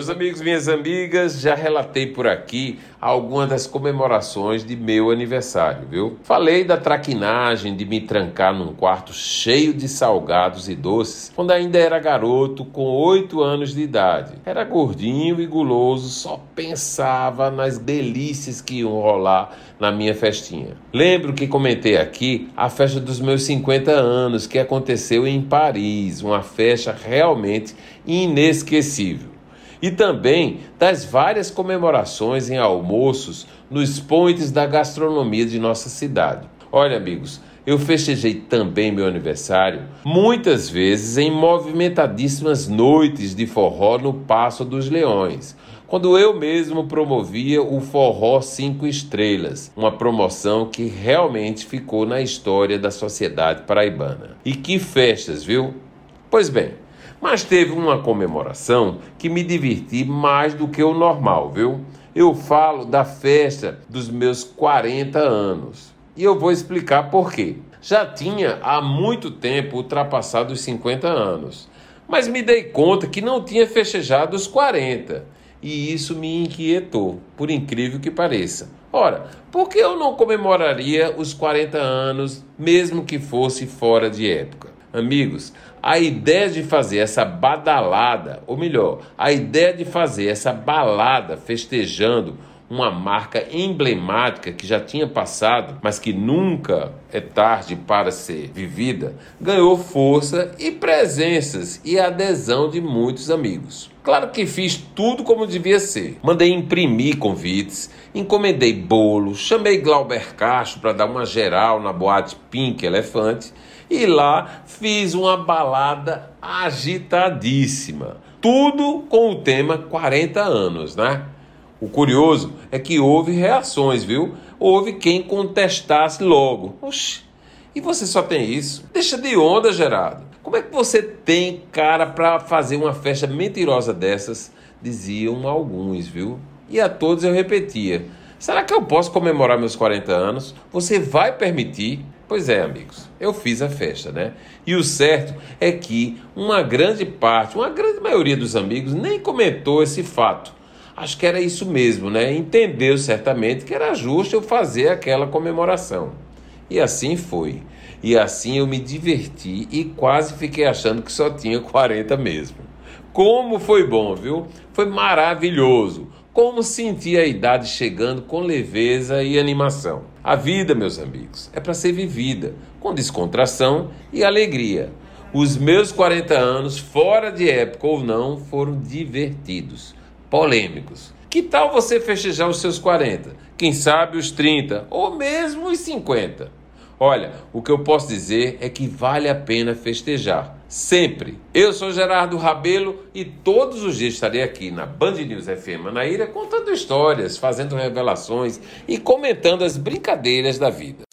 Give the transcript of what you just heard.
Meus amigos, minhas amigas, já relatei por aqui algumas das comemorações de meu aniversário, viu? Falei da traquinagem de me trancar num quarto cheio de salgados e doces quando ainda era garoto com oito anos de idade. Era gordinho e guloso, só pensava nas delícias que iam rolar na minha festinha. Lembro que comentei aqui a festa dos meus 50 anos que aconteceu em Paris, uma festa realmente inesquecível e também das várias comemorações em almoços nos pontos da gastronomia de nossa cidade. Olha, amigos, eu festejei também meu aniversário muitas vezes em movimentadíssimas noites de forró no Passo dos Leões, quando eu mesmo promovia o Forró Cinco Estrelas, uma promoção que realmente ficou na história da sociedade paraibana. E que festas, viu? Pois bem, mas teve uma comemoração que me diverti mais do que o normal, viu? Eu falo da festa dos meus 40 anos. E eu vou explicar por quê. Já tinha há muito tempo ultrapassado os 50 anos, mas me dei conta que não tinha festejado os 40. E isso me inquietou, por incrível que pareça. Ora, por que eu não comemoraria os 40 anos, mesmo que fosse fora de época? Amigos, a ideia de fazer essa badalada, ou melhor, a ideia de fazer essa balada festejando uma marca emblemática que já tinha passado, mas que nunca é tarde para ser vivida, ganhou força e presenças e adesão de muitos amigos. Claro que fiz tudo como devia ser. Mandei imprimir convites, encomendei bolo, chamei Glauber Castro para dar uma geral na boate Pink Elefante e lá fiz uma balada agitadíssima. Tudo com o tema 40 anos, né? O curioso é que houve reações, viu? Houve quem contestasse logo. Oxi, e você só tem isso? Deixa de onda, Gerardo. Como é que você tem cara para fazer uma festa mentirosa dessas? Diziam alguns, viu? E a todos eu repetia: será que eu posso comemorar meus 40 anos? Você vai permitir? Pois é, amigos, eu fiz a festa, né? E o certo é que uma grande parte, uma grande maioria dos amigos nem comentou esse fato. Acho que era isso mesmo, né? Entendeu certamente que era justo eu fazer aquela comemoração. E assim foi. E assim eu me diverti e quase fiquei achando que só tinha 40 mesmo. Como foi bom, viu? Foi maravilhoso. Como senti a idade chegando com leveza e animação. A vida, meus amigos, é para ser vivida com descontração e alegria. Os meus 40 anos, fora de época ou não, foram divertidos, polêmicos. Que tal você festejar os seus 40? Quem sabe os 30 ou mesmo os 50? Olha, o que eu posso dizer é que vale a pena festejar. Sempre. Eu sou Gerardo Rabelo e todos os dias estarei aqui na Band News FM Manaíra contando histórias, fazendo revelações e comentando as brincadeiras da vida.